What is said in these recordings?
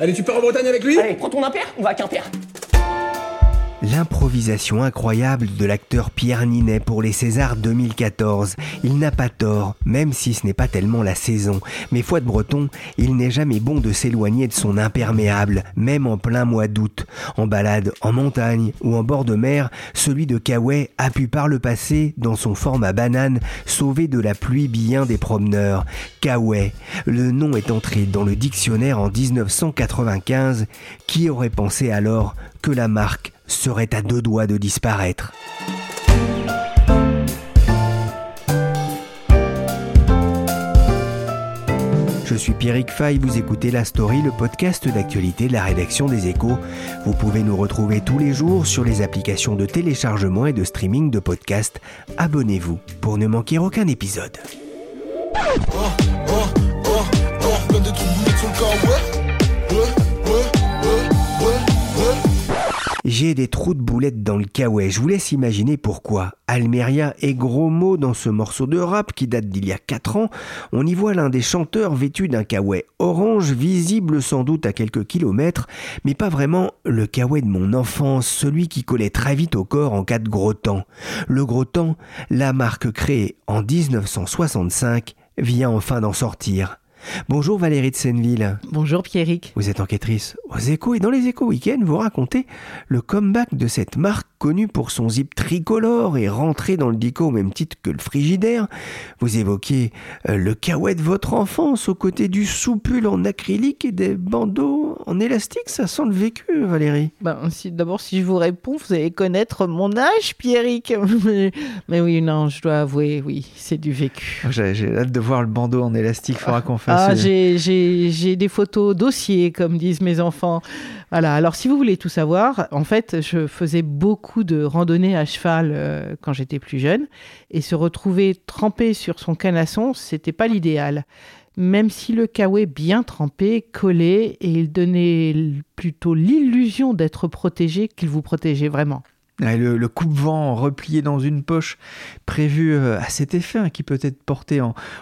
Allez, tu pars en Bretagne avec lui? Allez, prends ton impair, on va à Quimper. L'improvisation incroyable de l'acteur Pierre Ninet pour les Césars 2014. Il n'a pas tort, même si ce n'est pas tellement la saison. Mais foi de breton, il n'est jamais bon de s'éloigner de son imperméable, même en plein mois d'août. En balade, en montagne ou en bord de mer, celui de Kawaii a pu par le passé, dans son format banane, sauver de la pluie bien des promeneurs. Kawaii, le nom est entré dans le dictionnaire en 1995. Qui aurait pensé alors que la marque serait à deux doigts de disparaître. Je suis Pierrick Fay, vous écoutez La Story, le podcast d'actualité de la rédaction des échos. Vous pouvez nous retrouver tous les jours sur les applications de téléchargement et de streaming de podcasts. Abonnez-vous pour ne manquer aucun épisode. J'ai des trous de boulettes dans le kawaii. Je vous laisse imaginer pourquoi. Almeria est gros mot dans ce morceau de rap qui date d'il y a 4 ans. On y voit l'un des chanteurs vêtu d'un kawaii orange, visible sans doute à quelques kilomètres, mais pas vraiment le kawaii de mon enfance, celui qui collait très vite au corps en cas de gros temps. Le gros temps, la marque créée en 1965, vient enfin d'en sortir. Bonjour Valérie de Senneville. Bonjour Pierrick. Vous êtes enquêtrice aux échos et dans les échos week-end, vous racontez le comeback de cette marque connue pour son zip tricolore et rentrée dans le dico au même titre que le frigidaire. Vous évoquez euh, le caouet de votre enfance aux côtés du soupule en acrylique et des bandeaux en élastique. Ça sent le vécu, Valérie. Ben, si, D'abord, si je vous réponds, vous allez connaître mon âge, Pierrick. mais, mais oui, non, je dois avouer, oui, c'est du vécu. J'ai j'ai hâte de voir le bandeau en élastique. Faudra qu'on fasse. Ah, j'ai- j'ai j'ai des photos dossiers, comme disent mes enfants. Voilà, alors si vous voulez tout savoir, en fait, je faisais beaucoup de randonnées à cheval euh, quand j'étais plus jeune, et se retrouver trempé sur son canasson, c'était pas l'idéal. Même si le kawaii bien trempé collait et il donnait plutôt l'illusion d'être protégé qu'il vous protégeait vraiment. Le, coupe-vent replié dans une poche prévu euh, à cet effet, hein, qui peut être porté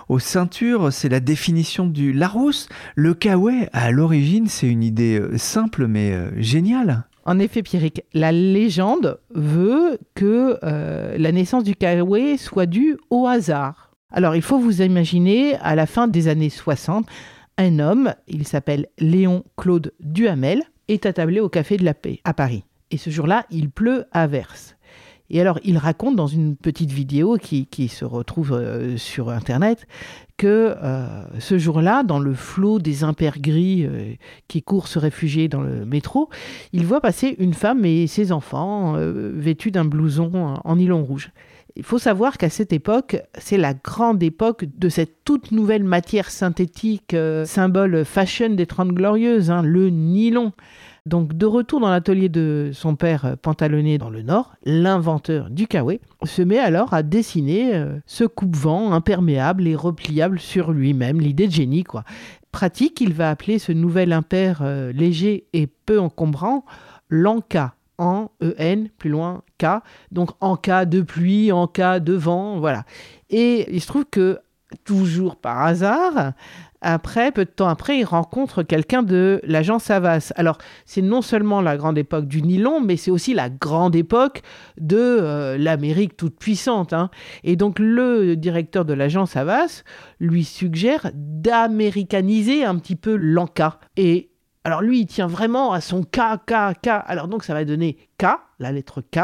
aux ceintures, c'est la définition du Larousse. Le kawaii, à l'origine, c'est une idée euh, simple mais euh, géniale. En effet, Pierrick, la légende veut que la naissance du kawaii soit due au hasard. Alors, il faut vous imaginer, à la fin des années 60, un homme, il s'appelle Léon Claude Duhamel, est attablé au Café de la Paix à Paris. Et ce jour-là, il pleut à verse. Et alors, il raconte dans une petite vidéo qui, se retrouve euh, sur Internet que euh, ce jour-là, dans le flot des impairs gris euh, qui courent se réfugier dans le métro, il voit passer une femme et ses enfants vêtus d'un blouson en- nylon rouge. Il faut savoir qu'à cette époque, c'est la grande époque de cette toute nouvelle matière synthétique, symbole fashion des Trente Glorieuses, hein, le nylon. Donc, de retour dans l'atelier de son père euh, pantalonné dans le Nord, l'inventeur du kawaii se met alors à dessiner euh, ce coupe-vent imperméable et repliable sur lui-même, l'idée de génie, quoi. Pratique, il va appeler ce nouvel impair euh, léger et peu encombrant l'Anka. En E-N, plus loin, K. Donc en cas de pluie, en cas de vent, voilà. Et il se trouve que, toujours par hasard, après, peu de temps après, il rencontre quelqu'un de l'agence Havas. Alors, c'est non seulement la grande époque du nylon, mais c'est aussi la grande époque de euh, l'Amérique toute puissante. hein. Et donc, le directeur de l'agence Havas lui suggère d'américaniser un petit peu l'Anka. Et alors, lui, il tient vraiment à son K, K, K. Alors, donc, ça va donner K, la lettre K,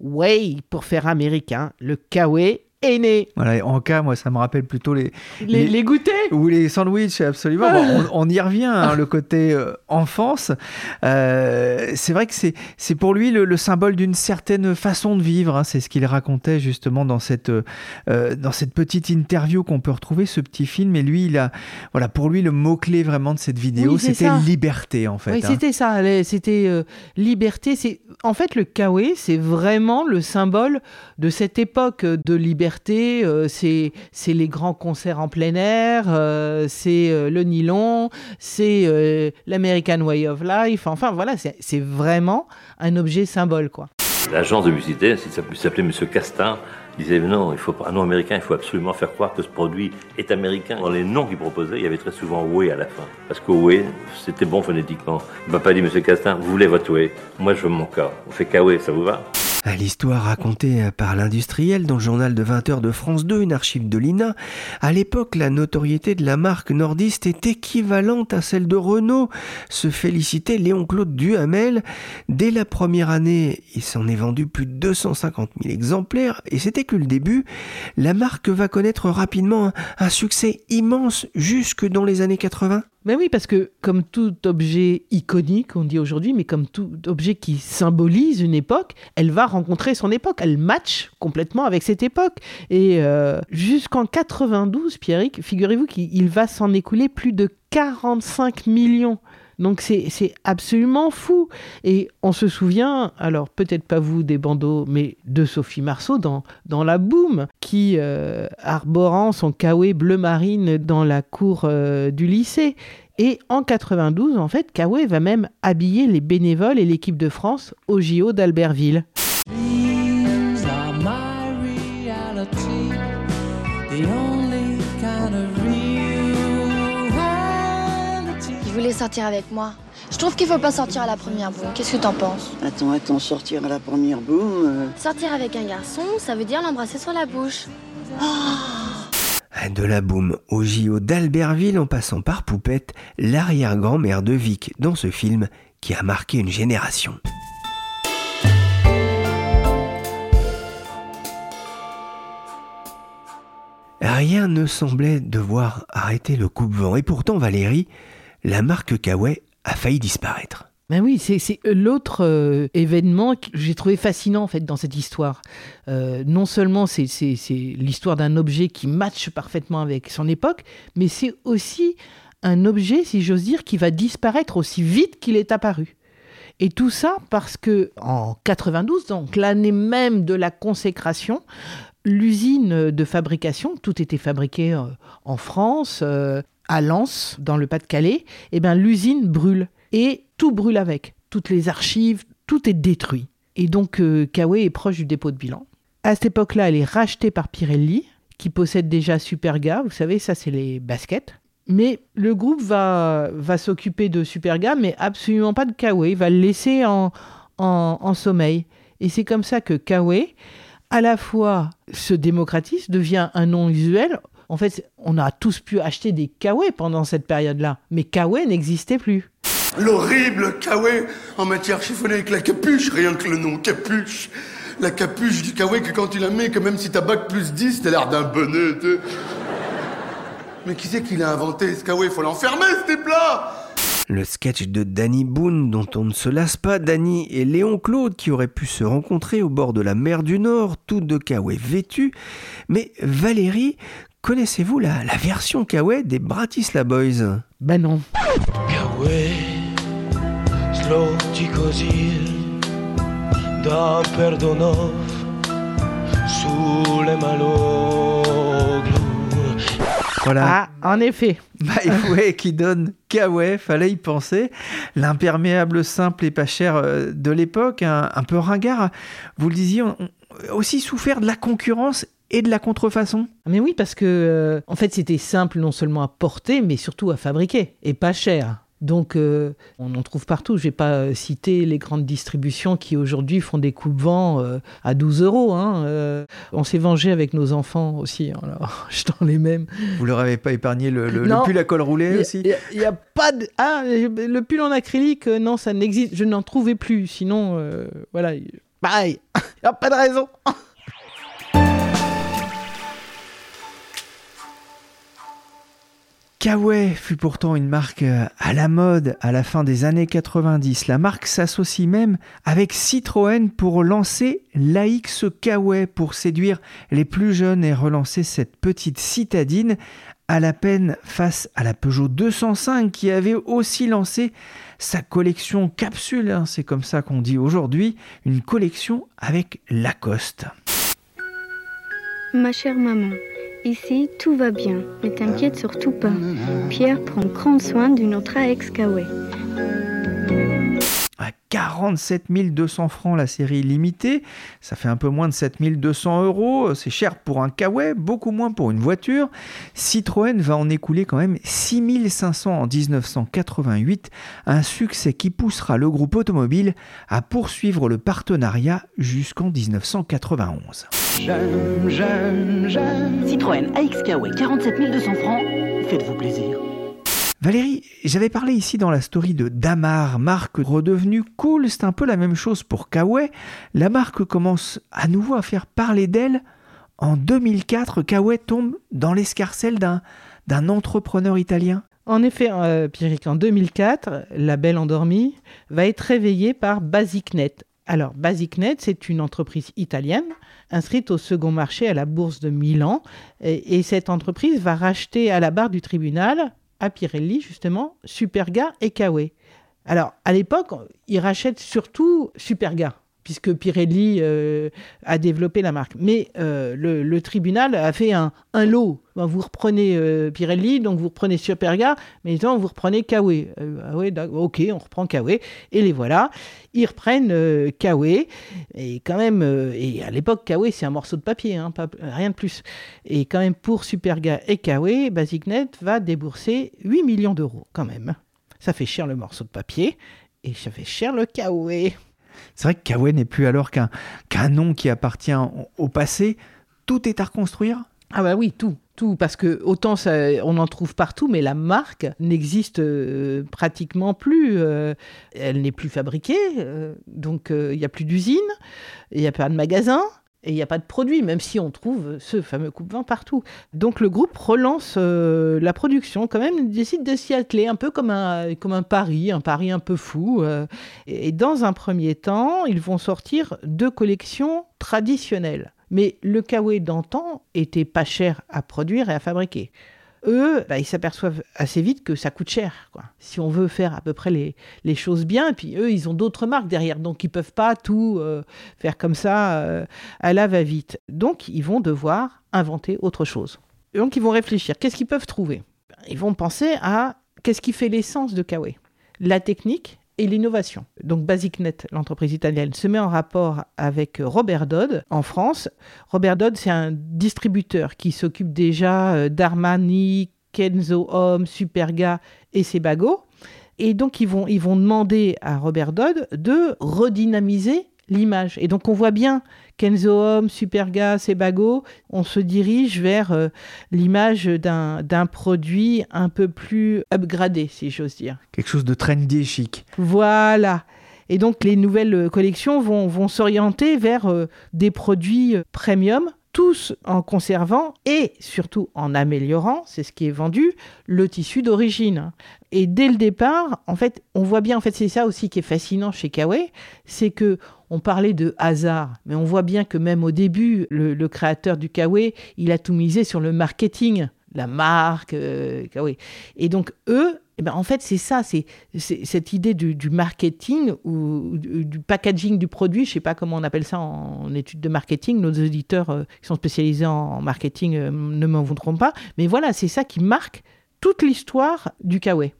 Way pour faire américain, le Kawaii est né. Voilà, en cas, moi, ça me rappelle plutôt les, Les, les goûters ou les sandwichs, absolument. Bon, on, on y revient, hein, le côté euh, enfance. Euh, c'est vrai que c'est, pour lui le, le symbole d'une certaine façon de vivre. hein. C'est ce qu'il racontait justement dans cette, euh, dans cette petite interview qu'on peut retrouver, ce petit film. Et lui, il a, voilà, pour lui, le mot-clé vraiment de cette vidéo, Oui, c'était liberté, en fait. Oui, hein. c'était ça. C'était liberté. C'est en fait le kawaii, c'est vraiment le symbole de cette époque de liberté. Euh, c'est les grands concerts en plein air, euh, c'est euh, le nylon, c'est l'American Way of Life. Enfin voilà, c'est vraiment un objet symbole quoi. L'agence de publicité, s'il s'appelait Monsieur Castin, disait non, il faut un nom américain, il faut absolument faire croire que ce produit est américain. Dans les noms qu'il proposait, il y avait très souvent Way à la fin. Parce que Way, c'était bon phonétiquement. Il m'a pas dit, Monsieur Castin, vous voulez votre Way? Moi, je veux mon cas. On fait Kawe, ça vous va? À L'histoire racontée par l'industriel dans le journal de 20h de France 2, une archive de l'INA, à l'époque la notoriété de la marque nordiste est équivalente à celle de Renault, se félicitait Léon-Claude Duhamel. Dès la première année, il s'en est vendu plus de 250 000 exemplaires et c'était que le début. La marque va connaître rapidement un, un succès immense jusque dans les années 80. Mais oui, parce que comme tout objet iconique, on dit aujourd'hui, mais comme tout objet qui symbolise une époque, elle va rencontrer son époque. Elle match complètement avec cette époque. Et euh, jusqu'en 92, Pierrick, figurez-vous qu'il va s'en écouler plus de 45 millions. Donc c'est absolument fou. Et on se souvient, alors peut-être pas vous des bandeaux, mais de Sophie Marceau dans, dans La Boum, qui, euh, arborant son kawaii bleu marine dans la cour euh, du lycée. Et en 92, en fait, Kawaii va même habiller les bénévoles et l'équipe de France au JO d'Albertville. Sortir avec moi. Je trouve qu'il faut pas sortir à la première boum. Qu'est-ce que t'en penses Attends, attends, sortir à la première boum. euh, Sortir avec un garçon, ça veut dire l'embrasser sur la bouche. De la boum au JO d'Albertville en passant par Poupette, l'arrière-grand-mère de Vic dans ce film qui a marqué une génération. Rien ne semblait devoir arrêter le coupe-vent et pourtant Valérie, la marque Kawaii a failli disparaître. Ben oui, c'est c'est l'autre euh, événement que j'ai trouvé fascinant en fait dans cette histoire. Euh, non seulement c'est l'histoire d'un objet qui matche parfaitement avec son époque, mais c'est aussi un objet, si j'ose dire, qui va disparaître aussi vite qu'il est apparu. Et tout ça parce que en 92, donc l'année même de la consécration, l'usine de fabrication, tout était fabriqué euh, en France, euh, à Lens, dans le Pas-de-Calais, et ben l'usine brûle et tout brûle avec. Toutes les archives, tout est détruit. Et donc euh, Kawaii est proche du dépôt de bilan. À cette époque-là, elle est rachetée par Pirelli, qui possède déjà Superga. Vous savez, ça c'est les baskets. Mais le groupe va, va s'occuper de Superga, mais absolument pas de Kawaii. Il va le laisser en, en, en sommeil. Et c'est comme ça que Kawaii, à la fois se démocratise, devient un nom usuel. En fait, on a tous pu acheter des Kawaii pendant cette période-là, mais Kawaii n'existait plus. L'horrible Kawaii en matière chiffonnée avec la capuche, rien que le nom capuche. La capuche du Kawaii que quand tu la mets, que même si t'as bac plus 10, t'as l'air d'un bonnet. Mais qui c'est qui l'a inventé ce Kawaii? Faut l'enfermer ce type-là Le sketch de Danny Boone dont on ne se lasse pas, Danny et Léon Claude qui auraient pu se rencontrer au bord de la mer du Nord, tous deux Kawaii vêtus. Mais Valérie, connaissez-vous la, la version Kawaii des Bratislava Boys? Ben non. Kawaii, da perdonov, sulle maloglu. Voilà. Ah, en effet. Byway qui donne Kawaii, fallait y penser. L'imperméable simple et pas cher euh, de l'époque, un, un peu ringard. Vous le disiez, on, on- aussi souffert de la concurrence et de la contrefaçon. Mais oui, parce que euh, en fait, c'était simple non seulement à porter, mais surtout à fabriquer et pas cher. Donc, euh, on en trouve partout. Je vais pas euh, citer les grandes distributions qui aujourd'hui font des coupe-vents euh, à 12 euros. hein. Euh, on s'est vengé avec nos enfants aussi, hein, alors, jetant les mêmes. Vous leur avez pas épargné le, le- le Non. pull à col roulé aussi Il n'y a, pas de. Ah, le pull en acrylique, euh, non, ça n'existe. Je n'en trouvais plus. Sinon, euh, voilà. Pareil. Il n'y a pas de raison. Kawaii fut pourtant une marque euh, à la mode à la fin des années 90. La marque s'associe même avec Citroën pour lancer l'AX Kawaii pour séduire les plus jeunes et relancer cette petite citadine à la peine face à la Peugeot 205 qui avait aussi lancé sa collection capsule, hein, c'est comme ça qu'on dit aujourd'hui, une collection avec Lacoste. Ma chère maman, Ici, tout va bien, mais t'inquiète surtout pas. Pierre prend grand soin du notre AX Kawaii. À 47 200 francs la série limitée, ça fait un peu moins de 7 200 euros, c'est cher pour un Kawaii, beaucoup moins pour une voiture. Citroën va en écouler quand même 6 500 en 1988, un succès qui poussera le groupe automobile à poursuivre le partenariat jusqu'en 1991. J'aime, j'aime, j'aime. Citroën AX Kawaii, 47 200 francs. Faites-vous plaisir. Valérie, j'avais parlé ici dans la story de Damar, marque redevenue cool. C'est un peu la même chose pour Kawaii. La marque commence à nouveau à faire parler d'elle. En 2004, Kawaii tombe dans l'escarcelle d'un, entrepreneur italien. En effet, euh, Pierrick, en 2004, la belle endormie va être réveillée par BasicNet. Alors, BasicNet, c'est une entreprise italienne inscrite au second marché à la bourse de Milan. Et, cette entreprise va racheter à la barre du tribunal, à Pirelli justement, Superga et Kawe. Alors, à l'époque, ils rachètent surtout Superga puisque Pirelli euh, a développé la marque. Mais euh, le, tribunal a fait un, lot. vous reprenez euh, Pirelli, donc vous reprenez Superga, mais maintenant vous reprenez Kawe. ah ouais, ok, on reprend Kawe. Et les voilà. Ils reprennent Kawe. Et quand même, et à l'époque, Kawe, c'est un morceau de papier, hein, rien de plus. Et quand même, pour Superga et Kawe, BasicNet va débourser 8 millions d'euros, quand même. Ça fait cher le morceau de papier. Et ça fait cher le Kawe. C'est vrai que Kawaii n'est plus alors qu'un qu'un nom qui appartient au passé. Tout est à reconstruire Ah bah oui, tout. Tout, parce que autant ça, on en trouve partout, mais la marque n'existe euh, pratiquement plus. Euh, elle n'est plus fabriquée, euh, donc il n'y a plus d'usine, il n'y a pas de magasin. Et il n'y a pas de produit, même si on trouve ce fameux coupe-vin partout. Donc le groupe relance euh, la production, quand même, décide de s'y atteler, un peu comme un, comme un pari, un pari un peu fou. Euh. et dans un premier temps, ils vont sortir deux collections traditionnelles. Mais le kawaii d'antan était pas cher à produire et à fabriquer eux, bah, ils s'aperçoivent assez vite que ça coûte cher. Si on veut faire à peu près les, les choses bien, puis eux, ils ont d'autres marques derrière, donc ils peuvent pas tout euh, faire comme ça euh, à la va-vite. Donc ils vont devoir inventer autre chose. donc ils vont réfléchir, qu'est-ce qu'ils peuvent trouver? Ils vont penser à qu'est-ce qui fait l'essence de Kawaii? La technique et l'innovation. Donc BasicNet, l'entreprise italienne, se met en rapport avec Robert Dodd en France. Robert Dodd, c'est un distributeur qui s'occupe déjà euh, d'Armani, Kenzo Home, Superga et Sebago. Et donc ils vont, ils vont demander à Robert Dodd de redynamiser l'image. Et donc on voit bien Kenzo Home, Superga, Sebago, on se dirige vers euh, l'image d'un produit un peu plus upgradé, si j'ose dire. Quelque chose de trendy et chic. Voilà. Et donc les nouvelles collections vont, vont s'orienter vers euh, des produits euh, premium tous en conservant et surtout en améliorant, c'est ce qui est vendu, le tissu d'origine. Et dès le départ, en fait, on voit bien, en fait, c'est ça aussi qui est fascinant chez Kawaii, c'est que on parlait de hasard, mais on voit bien que même au début, le, créateur du Kawaii, il a tout misé sur le marketing, la marque euh. Et donc eux, eh ben, en fait, c'est ça, c'est cette idée du, marketing ou du, packaging du produit. Je ne sais pas comment on appelle ça en, études de marketing. Nos auditeurs euh, qui sont spécialisés en, marketing euh, ne m'en voudront pas. Mais voilà, c'est ça qui marque toute l'histoire du Kawaii.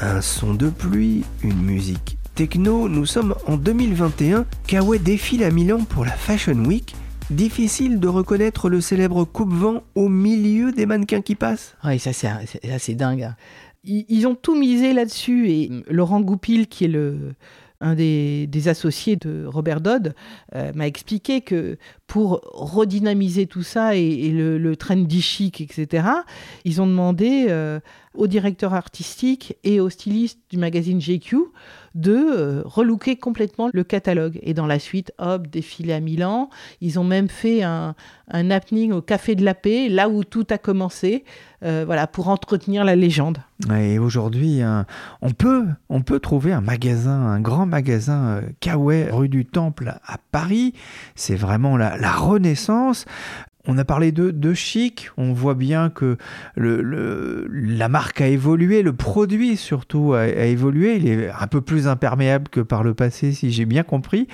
Un son de pluie, une musique techno, nous sommes en 2021. Kawaii défile à Milan pour la Fashion Week. Difficile de reconnaître le célèbre coupe-vent au milieu des mannequins qui passent. Oui, ça c'est assez dingue. Hein. Ils, ont tout misé là-dessus et Laurent Goupil, qui est le, un des, associés de Robert Dodd, euh, m'a expliqué que pour redynamiser tout ça et, le, le trendy chic, etc., ils ont demandé euh, au directeur artistique et au styliste du magazine GQ de euh, relooker complètement le catalogue. Et dans la suite, hop, défilé à Milan. Ils ont même fait un, un happening au Café de la Paix, là où tout a commencé, euh, voilà, pour entretenir la légende. Et aujourd'hui, hein, on, peut, on peut trouver un magasin, un grand magasin euh, Kawaii, rue du Temple à Paris. C'est vraiment la, la renaissance. On a parlé de, chic, on voit bien que la marque a évolué, le produit surtout a, évolué, il est un peu plus imperméable que par le passé si j'ai bien compris.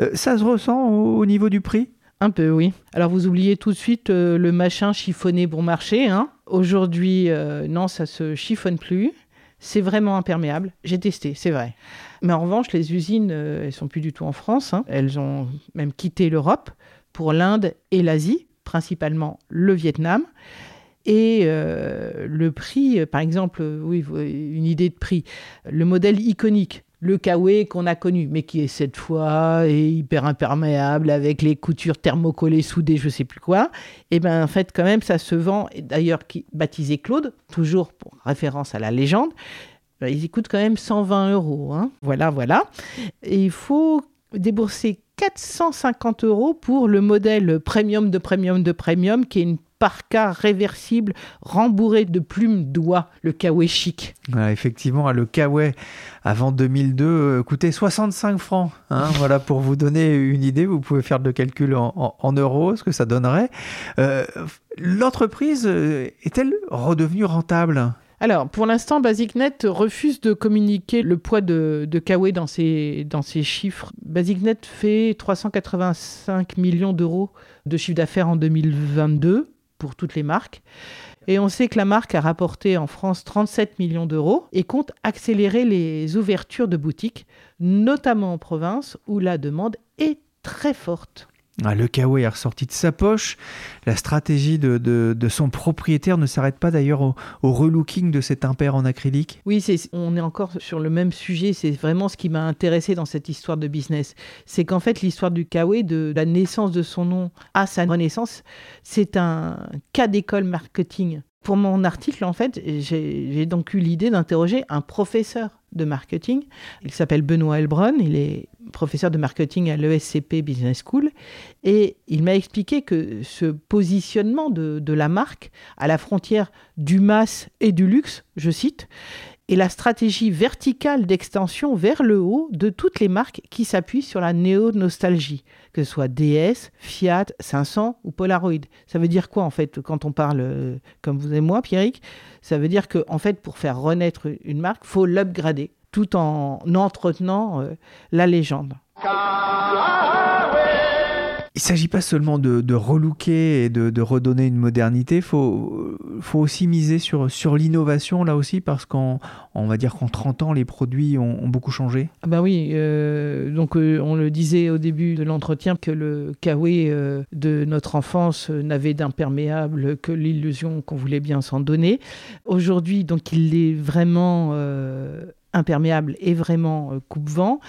Euh, ça se ressent au, au niveau du prix? Un peu, oui. Alors vous oubliez tout de suite euh, le machin chiffonné bon marché. Hein. Aujourd'hui, euh, non, ça se chiffonne plus. C'est vraiment imperméable. J'ai testé, c'est vrai. Mais en revanche, les usines, euh, elles sont plus du tout en France. hein. Elles ont même quitté l'Europe pour l'Inde et l'Asie, principalement le Vietnam. Et euh, le prix, euh, par exemple, euh, oui, une idée de prix. Le modèle iconique, le Kawaii qu'on a connu, mais qui est cette fois hyper imperméable avec les coutures thermocollées soudées, je sais plus quoi. Et ben en fait, quand même, ça se vend. D'ailleurs, baptisé Claude, toujours pour référence à la légende. ben, Ils coûtent quand même 120 euros. hein. Voilà, voilà. Et il faut débourser 450 euros pour le modèle premium de premium de premium, qui est une parka réversible rembourrée de plumes d'oie, le kawaii chic. Voilà, effectivement, le Kawaii avant 2002 euh, coûtait 65 francs. hein. voilà, pour vous donner une idée, vous pouvez faire le calcul en, en- en euros, ce que ça donnerait. Euh, L'entreprise euh, est-elle redevenue rentable? Alors, pour l'instant, BasicNet refuse de communiquer le poids de, de Kawaii dans ses, dans ses chiffres. BasicNet fait 385 millions d'euros de chiffre d'affaires en 2022 pour toutes les marques. Et on sait que la marque a rapporté en France 37 millions d'euros et compte accélérer les ouvertures de boutiques, notamment en province où la demande est très forte. Ah, Le Kawaii est ressorti de sa poche. La stratégie de, de- son propriétaire ne s'arrête pas d'ailleurs au, relooking de cet impair en acrylique. Oui, on est encore sur le même sujet. C'est vraiment ce qui m'a intéressé dans cette histoire de business. C'est qu'en fait, l'histoire du Kawaii, de la naissance de son nom à sa renaissance, c'est un cas d'école marketing. Pour mon article, en fait, j'ai, j'ai donc eu l'idée d'interroger un professeur de marketing. Il s'appelle Benoît Elbron. Il est professeur de marketing à l'ESCP Business School. Et il m'a expliqué que ce positionnement de, la marque à la frontière du mass et du luxe, je cite, et la stratégie verticale d'extension vers le haut de toutes les marques qui s'appuient sur la néo-nostalgie, que ce soit DS, Fiat, 500 ou Polaroid. Ça veut dire quoi en fait quand on parle euh, comme vous et moi, Pierrick? Ça veut dire que en fait pour faire renaître une marque, faut l'upgrader tout en entretenant euh, la légende. Il ne s'agit pas seulement de, de relooker et de, de redonner une modernité, il faut, faut aussi miser sur, sur l'innovation là aussi parce qu'en on va dire qu'en 30 ans les produits ont, ont beaucoup changé. Ah bah oui, euh, donc euh, on le disait au début de l'entretien que le Kawaii euh, de notre enfance n'avait d'imperméable que l'illusion qu'on voulait bien s'en donner. Aujourd'hui, donc il est vraiment imperméable et vraiment euh, coupe-vent.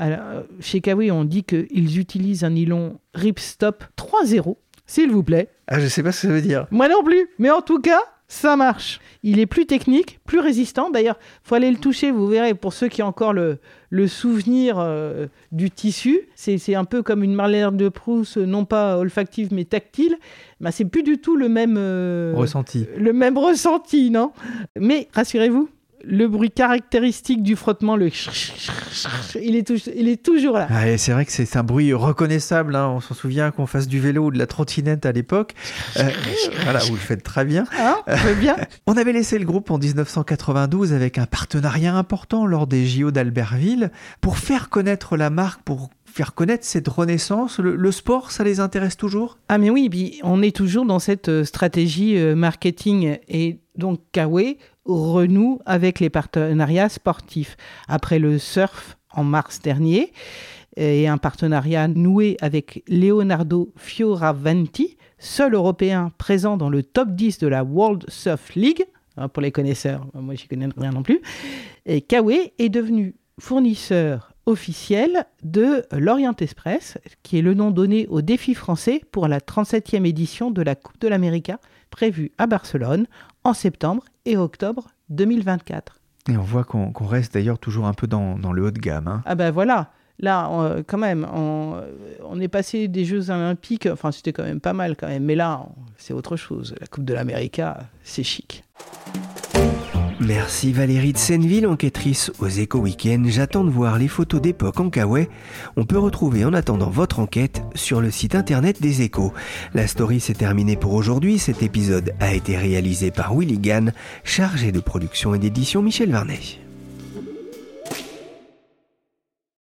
Euh, Chez Kawaii, on dit qu'ils utilisent un nylon Ripstop 3.0, s'il vous plaît. Ah, je sais pas ce que ça veut dire. Moi non plus, mais en tout cas, ça marche. Il est plus technique, plus résistant. D'ailleurs, faut aller le toucher, vous verrez, pour ceux qui ont encore le, le souvenir euh, du tissu, c'est un peu comme une Marlène de Proust, non pas olfactive mais tactile. Ben, c'est plus du tout le même euh, Ressenti. le même ressenti, non? Mais rassurez-vous, le bruit caractéristique du frottement, le il est, il est toujours là. Ah, c'est vrai que c'est un bruit reconnaissable. hein. On s'en souvient qu'on fasse du vélo ou de la trottinette à l'époque. Euh, voilà, vous le faites très bien. Hein bien. On avait laissé le groupe en 1992 avec un partenariat important lors des JO d'Albertville pour faire connaître la marque, pour faire connaître cette renaissance. Le, le sport, ça les intéresse toujours? Ah mais oui, on est toujours dans cette euh, stratégie euh, marketing et donc Kawaii renoue avec les partenariats sportifs. Après le surf en mars dernier et un partenariat noué avec Leonardo Fioravanti, seul Européen présent dans le top 10 de la World Surf League, hein, pour les connaisseurs, moi j'y connais rien non plus, et Kawaii est devenu fournisseur officiel de l'Orient Express, qui est le nom donné au défi français pour la 37e édition de la Coupe de l'Amérique, prévue à Barcelone en septembre et octobre 2024. Et on voit qu'on reste d'ailleurs toujours un peu dans, dans le haut de gamme. hein. Ah ben voilà, là on- quand même, on, on est passé des Jeux Olympiques, enfin c'était quand même pas mal quand même, mais là c'est autre chose. La Coupe de l'Amérique, c'est chic. Merci Valérie de Senneville, enquêtrice aux Éco Week-end. J'attends de voir les photos d'époque en Kawaii. On peut retrouver en attendant votre enquête sur le site internet des Échos. La story s'est terminée pour aujourd'hui. Cet épisode a été réalisé par Willy Gann, chargé de production et d'édition Michel Varnet.